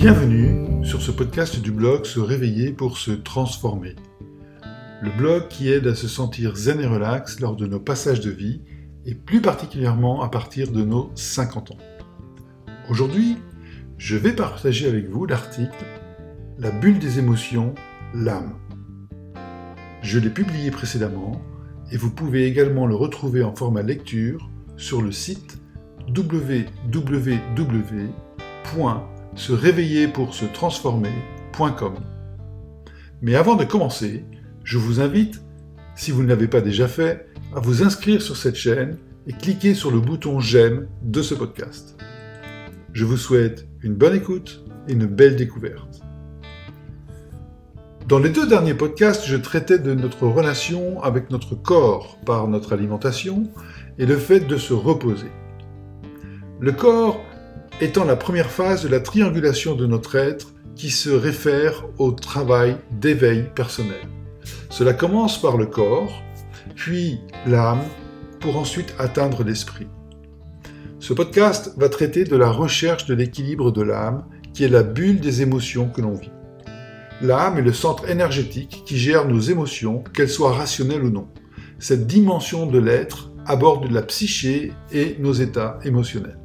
Bienvenue sur ce podcast du blog Se réveiller pour se transformer. Le blog qui aide à se sentir zen et relax lors de nos passages de vie et plus particulièrement à partir de nos 50 ans. Aujourd'hui, je vais partager avec vous l'article La bulle des émotions, l'âme. Je l'ai publié précédemment et vous pouvez également le retrouver en format lecture sur le site www.se réveiller pour se transformer.com. Mais avant de commencer, je vous invite, si vous ne l'avez pas déjà fait, à vous inscrire sur cette chaîne et cliquer sur le bouton j'aime de ce podcast. Je vous souhaite une bonne écoute et une belle découverte. Dans les deux derniers podcasts, je traitais de notre relation avec notre corps par notre alimentation et le fait de se reposer. Le corps étant la première phase de la triangulation de notre être qui se réfère au travail d'éveil personnel. Cela commence par le corps, puis l'âme, pour ensuite atteindre l'esprit. Ce podcast va traiter de la recherche de l'équilibre de l'âme, qui est la bulle des émotions que l'on vit. L'âme est le centre énergétique qui gère nos émotions, qu'elles soient rationnelles ou non. Cette dimension de l'être aborde la psyché et nos états émotionnels.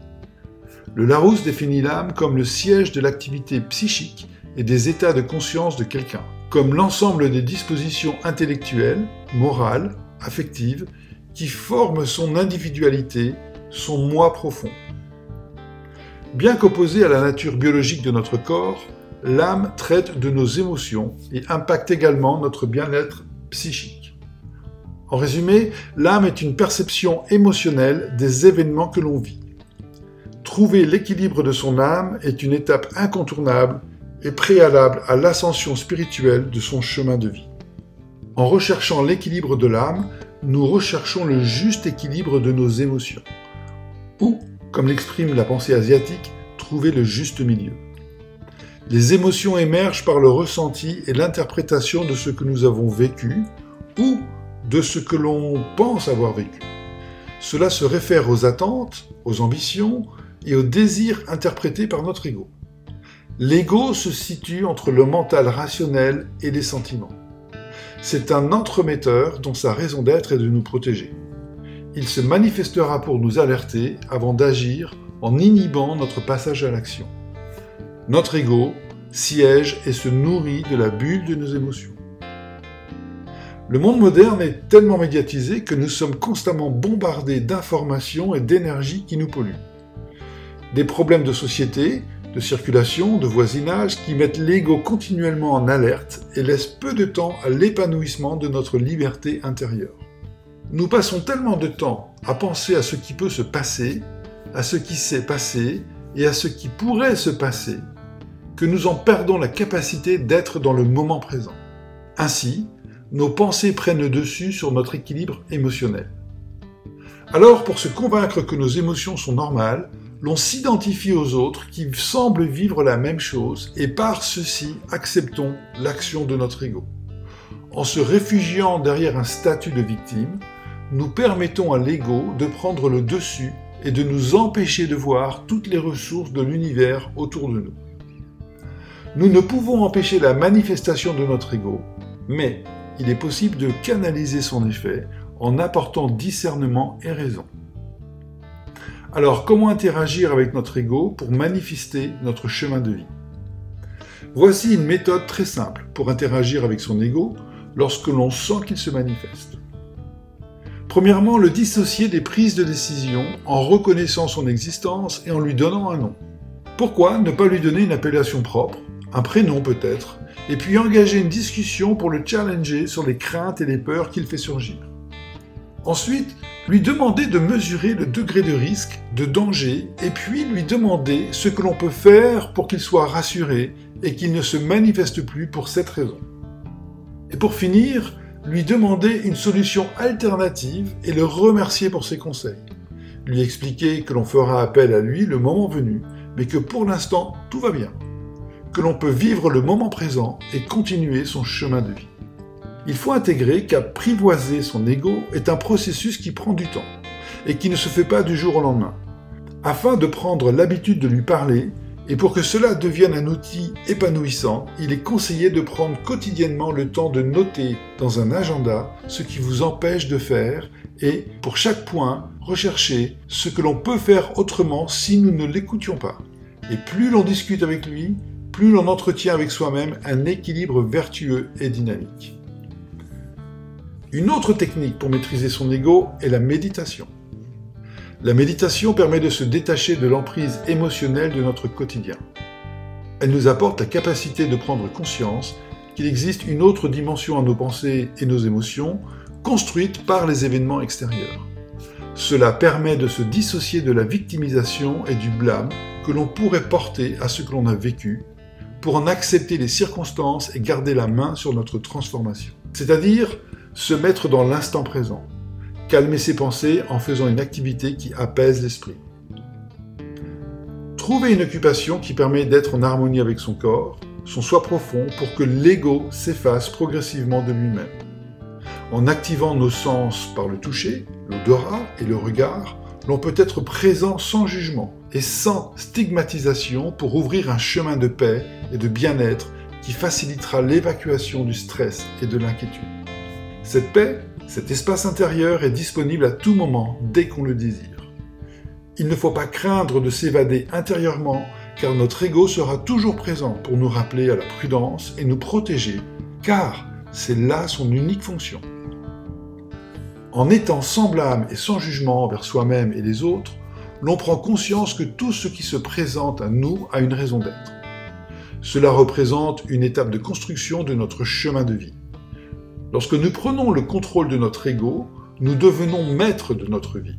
Le Larousse définit l'âme comme le siège de l'activité psychique et des états de conscience de quelqu'un, comme l'ensemble des dispositions intellectuelles, morales, affectives, qui forment son individualité, son moi profond. Bien qu'opposée à la nature biologique de notre corps, l'âme traite de nos émotions et impacte également notre bien-être psychique. En résumé, l'âme est une perception émotionnelle des événements que l'on vit. Trouver l'équilibre de son âme est une étape incontournable et préalable à l'ascension spirituelle de son chemin de vie. En recherchant l'équilibre de l'âme, nous recherchons le juste équilibre de nos émotions. Ou, comme l'exprime la pensée asiatique, trouver le juste milieu. Les émotions émergent par le ressenti et l'interprétation de ce que nous avons vécu ou de ce que l'on pense avoir vécu. Cela se réfère aux attentes, aux ambitions, et au désir interprété par notre ego. L'ego se situe entre le mental rationnel et les sentiments. C'est un entremetteur dont sa raison d'être est de nous protéger. Il se manifestera pour nous alerter avant d'agir en inhibant notre passage à l'action. Notre ego siège et se nourrit de la bulle de nos émotions. Le monde moderne est tellement médiatisé que nous sommes constamment bombardés d'informations et d'énergie qui nous polluent des problèmes de société, de circulation, de voisinage qui mettent l'ego continuellement en alerte et laissent peu de temps à l'épanouissement de notre liberté intérieure. Nous passons tellement de temps à penser à ce qui peut se passer, à ce qui s'est passé et à ce qui pourrait se passer, que nous en perdons la capacité d'être dans le moment présent. Ainsi, nos pensées prennent le dessus sur notre équilibre émotionnel. Alors, pour se convaincre que nos émotions sont normales, l'on s'identifie aux autres qui semblent vivre la même chose et par ceci acceptons l'action de notre ego. En se réfugiant derrière un statut de victime, nous permettons à l'ego de prendre le dessus et de nous empêcher de voir toutes les ressources de l'univers autour de nous. Nous ne pouvons empêcher la manifestation de notre ego, mais il est possible de canaliser son effet en apportant discernement et raison. Alors, comment interagir avec notre ego pour manifester notre chemin de vie? Voici une méthode très simple pour interagir avec son ego lorsque l'on sent qu'il se manifeste. Premièrement, le dissocier des prises de décision en reconnaissant son existence et en lui donnant un nom. Pourquoi ne pas lui donner une appellation propre, un prénom peut-être, et puis engager une discussion pour le challenger sur les craintes et les peurs qu'il fait surgir? Ensuite, lui demander de mesurer le degré de risque, de danger, et puis lui demander ce que l'on peut faire pour qu'il soit rassuré et qu'il ne se manifeste plus pour cette raison. Et pour finir, lui demander une solution alternative et le remercier pour ses conseils. Lui expliquer que l'on fera appel à lui le moment venu, mais que pour l'instant tout va bien. Que l'on peut vivre le moment présent et continuer son chemin de vie il faut intégrer qu'apprivoiser son ego est un processus qui prend du temps et qui ne se fait pas du jour au lendemain. Afin de prendre l'habitude de lui parler, Et pour que cela devienne un outil épanouissant, il est conseillé de prendre quotidiennement le temps de noter dans un agenda ce qui vous empêche de faire et, pour chaque point, rechercher ce que l'on peut faire autrement si nous ne l'écoutions pas. Et plus l'on discute avec lui, plus l'on entretient avec soi-même un équilibre vertueux et dynamique. Une autre technique pour maîtriser son ego est la méditation. La méditation permet de se détacher de l'emprise émotionnelle de notre quotidien. Elle nous apporte la capacité de prendre conscience qu'il existe une autre dimension à nos pensées et nos émotions, construite par les événements extérieurs. Cela permet de se dissocier de la victimisation et du blâme que l'on pourrait porter à ce que l'on a vécu, pour en accepter les circonstances et garder la main sur notre transformation. C'est-à-dire se mettre dans l'instant présent, calmer ses pensées en faisant une activité qui apaise l'esprit. Trouver une occupation qui permet d'être en harmonie avec son corps, son soi profond, pour que l'ego s'efface progressivement de lui-même. En activant nos sens par le toucher, l'odorat et le regard, l'on peut être présent sans jugement et sans stigmatisation pour ouvrir un chemin de paix et de bien-être qui facilitera l'évacuation du stress et de l'inquiétude. Cette paix, cet espace intérieur est disponible à tout moment dès qu'on le désire. Il ne faut pas craindre de s'évader intérieurement car notre ego sera toujours présent pour nous rappeler à la prudence et nous protéger car c'est là son unique fonction. En étant sans blâme et sans jugement envers soi-même et les autres, l'on prend conscience que tout ce qui se présente à nous a une raison d'être. Cela représente une étape de construction de notre chemin de vie. Lorsque nous prenons le contrôle de notre ego, nous devenons maîtres de notre vie.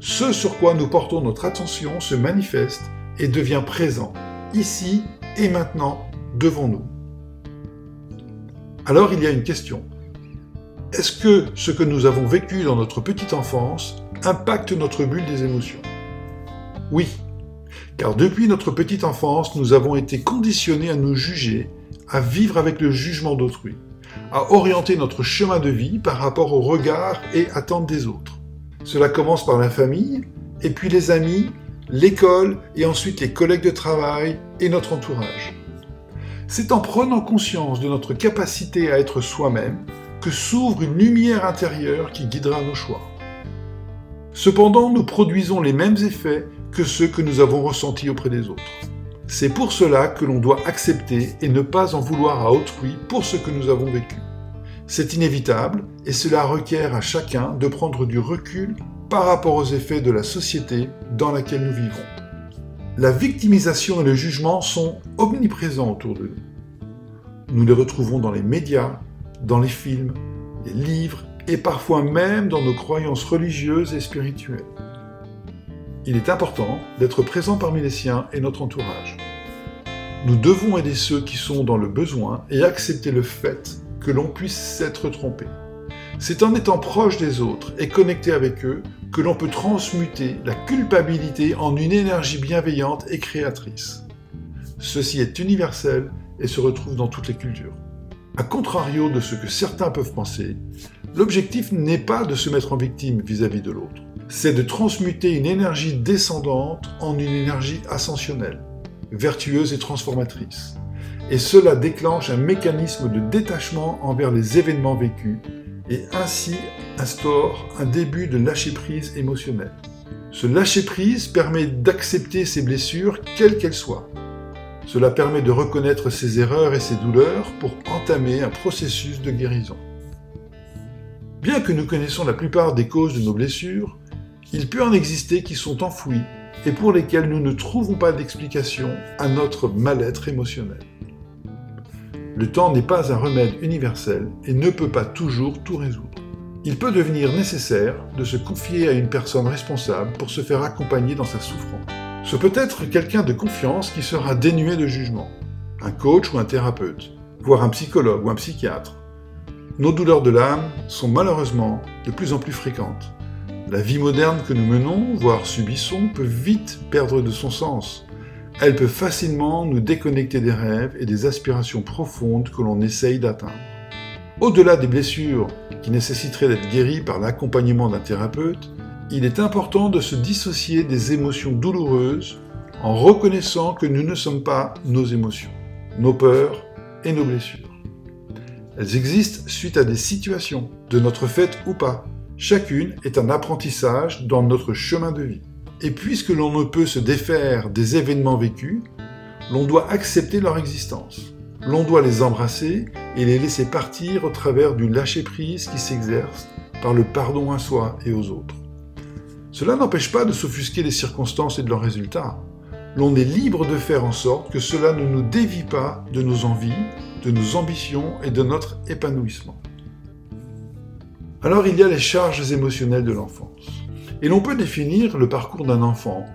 Ce sur quoi nous portons notre attention se manifeste et devient présent, ici et maintenant, devant nous. Alors il y a une question. Est-ce que ce que nous avons vécu dans notre petite enfance impacte notre bulle des émotions? Oui, car depuis notre petite enfance, nous avons été conditionnés à nous juger, à vivre avec le jugement d'autrui, à orienter notre chemin de vie par rapport aux regards et attentes des autres. Cela commence par la famille, et puis les amis, l'école, et ensuite les collègues de travail et notre entourage. C'est en prenant conscience de notre capacité à être soi-même que s'ouvre une lumière intérieure qui guidera nos choix. Cependant, nous produisons les mêmes effets que ceux que nous avons ressentis auprès des autres. C'est pour cela que l'on doit accepter et ne pas en vouloir à autrui pour ce que nous avons vécu. C'est inévitable et cela requiert à chacun de prendre du recul par rapport aux effets de la société dans laquelle nous vivons. La victimisation et le jugement sont omniprésents autour de nous. Nous les retrouvons dans les médias, dans les films, les livres et parfois même dans nos croyances religieuses et spirituelles. Il est important d'être présent parmi les siens et notre entourage. Nous devons aider ceux qui sont dans le besoin et accepter le fait que l'on puisse s'être trompé. C'est en étant proche des autres et connecté avec eux que l'on peut transmuter la culpabilité en une énergie bienveillante et créatrice. Ceci est universel et se retrouve dans toutes les cultures. A contrario de ce que certains peuvent penser, l'objectif n'est pas de se mettre en victime vis-à-vis de l'autre, c'est de transmuter une énergie descendante en une énergie ascensionnelle, vertueuse et transformatrice. Et cela déclenche un mécanisme de détachement envers les événements vécus et ainsi instaure un début de lâcher-prise émotionnel. Ce lâcher-prise permet d'accepter ses blessures, quelles qu'elles soient, cela permet de reconnaître ses erreurs et ses douleurs pour entamer un processus de guérison. Bien que nous connaissons la plupart des causes de nos blessures, il peut en exister qui sont enfouies et pour lesquelles nous ne trouvons pas d'explication à notre mal-être émotionnel. Le temps n'est pas un remède universel et ne peut pas toujours tout résoudre. Il peut devenir nécessaire de se confier à une personne responsable pour se faire accompagner dans sa souffrance. Ce peut être quelqu'un de confiance qui sera dénué de jugement, un coach ou un thérapeute, voire un psychologue ou un psychiatre. Nos douleurs de l'âme sont malheureusement de plus en plus fréquentes. La vie moderne que nous menons, voire subissons, peut vite perdre de son sens. Elle peut facilement nous déconnecter des rêves et des aspirations profondes que l'on essaye d'atteindre. Au-delà des blessures qui nécessiteraient d'être guéries par l'accompagnement d'un thérapeute, il est important de se dissocier des émotions douloureuses en reconnaissant que nous ne sommes pas nos émotions, nos peurs et nos blessures. Elles existent suite à des situations, de notre fait ou pas. Chacune est un apprentissage dans notre chemin de vie. Et puisque l'on ne peut se défaire des événements vécus, l'on doit accepter leur existence. L'on doit les embrasser et les laisser partir au travers du lâcher-prise qui s'exerce par le pardon à soi et aux autres. Cela n'empêche pas de s'offusquer des circonstances et de leurs résultats. L'on est libre de faire en sorte que cela ne nous dévie pas de nos envies, de nos ambitions et de notre épanouissement. Alors il y a les charges émotionnelles de l'enfance. Et l'on peut définir le parcours d'un enfant,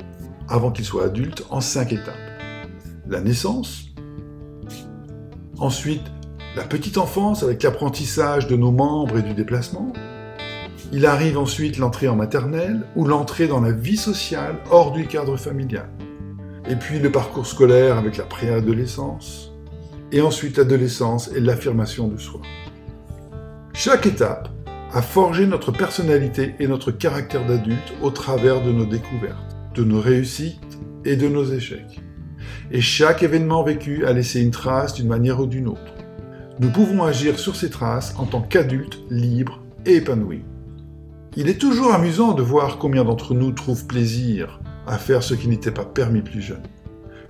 avant qu'il soit adulte, en cinq étapes. La naissance, ensuite la petite enfance avec l'apprentissage de nos membres et du déplacement, il arrive ensuite l'entrée en maternelle ou l'entrée dans la vie sociale hors du cadre familial. Et puis le parcours scolaire avec la préadolescence. Et ensuite l'adolescence et l'affirmation de soi. Chaque étape a forgé notre personnalité et notre caractère d'adulte au travers de nos découvertes, de nos réussites et de nos échecs. Et chaque événement vécu a laissé une trace d'une manière ou d'une autre. Nous pouvons agir sur ces traces en tant qu'adultes libres et épanouis. Il est toujours amusant de voir combien d'entre nous trouvent plaisir à faire ce qui n'était pas permis plus jeune,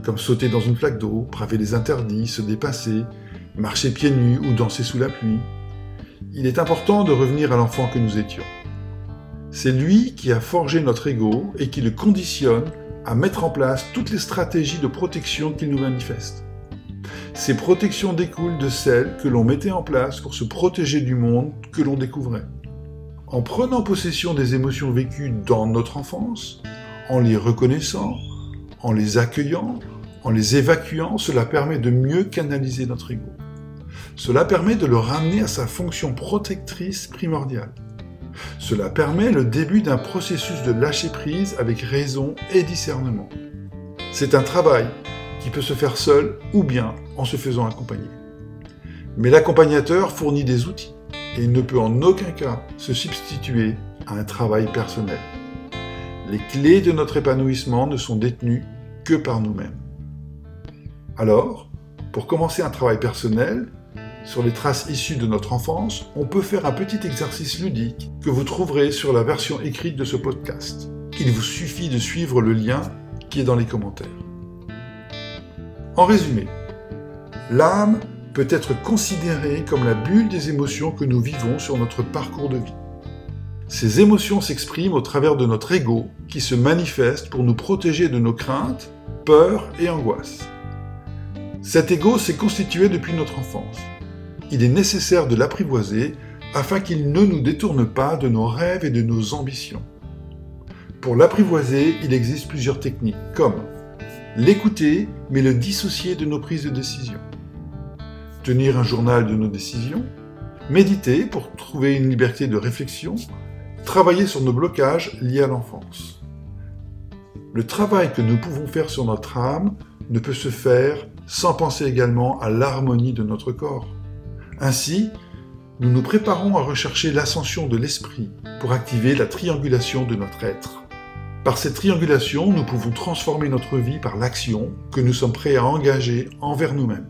comme sauter dans une flaque d'eau, braver les interdits, se dépasser, marcher pieds nus ou danser sous la pluie. Il est important de revenir à l'enfant que nous étions. C'est lui qui a forgé notre ego et qui le conditionne à mettre en place toutes les stratégies de protection qu'il nous manifeste. Ces protections découlent de celles que l'on mettait en place pour se protéger du monde que l'on découvrait en prenant possession des émotions vécues dans notre enfance, en les reconnaissant, en les accueillant, en les évacuant, cela permet de mieux canaliser notre ego. Cela permet de le ramener à sa fonction protectrice primordiale. Cela permet le début d'un processus de lâcher-prise avec raison et discernement. C'est un travail qui peut se faire seul ou bien en se faisant accompagner. Mais l'accompagnateur fournit des outils et ne peut en aucun cas se substituer à un travail personnel. Les clés de notre épanouissement ne sont détenues que par nous-mêmes. Alors, pour commencer un travail personnel, sur les traces issues de notre enfance, on peut faire un petit exercice ludique que vous trouverez sur la version écrite de ce podcast. Il vous suffit de suivre le lien qui est dans les commentaires. En résumé, l'âme peut être considérée comme la bulle des émotions que nous vivons sur notre parcours de vie. Ces émotions s'expriment au travers de notre ego qui se manifeste pour nous protéger de nos craintes, peurs et angoisses. Cet ego s'est constitué depuis notre enfance. Il est nécessaire de l'apprivoiser afin qu'il ne nous détourne pas de nos rêves et de nos ambitions. Pour l'apprivoiser, il existe plusieurs techniques, comme l'écouter mais le dissocier de nos prises de décision tenir un journal de nos décisions, méditer pour trouver une liberté de réflexion, travailler sur nos blocages liés à l'enfance. Le travail que nous pouvons faire sur notre âme ne peut se faire sans penser également à l'harmonie de notre corps. Ainsi, nous nous préparons à rechercher l'ascension de l'esprit pour activer la triangulation de notre être. Par cette triangulation, nous pouvons transformer notre vie par l'action que nous sommes prêts à engager envers nous-mêmes.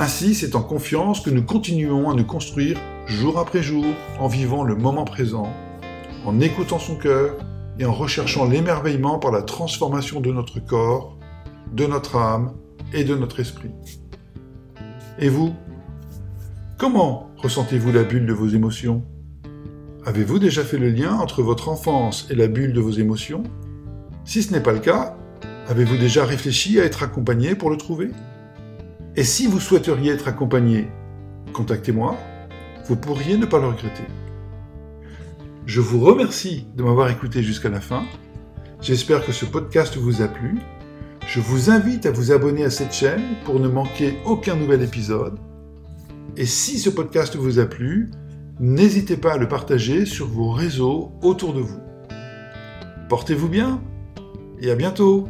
Ainsi, c'est en confiance que nous continuons à nous construire jour après jour en vivant le moment présent, en écoutant son cœur et en recherchant l'émerveillement par la transformation de notre corps, de notre âme et de notre esprit. Et vous? Comment ressentez-vous la bulle de vos émotions? Avez-vous déjà fait le lien entre votre enfance et la bulle de vos émotions? Si ce n'est pas le cas, avez-vous déjà réfléchi à être accompagné pour le trouver? Et si vous souhaiteriez être accompagné, contactez-moi, vous pourriez ne pas le regretter. Je vous remercie de m'avoir écouté jusqu'à la fin. J'espère que ce podcast vous a plu. Je vous invite à vous abonner à cette chaîne pour ne manquer aucun nouvel épisode. Et si ce podcast vous a plu, n'hésitez pas à le partager sur vos réseaux autour de vous. Portez-vous bien et à bientôt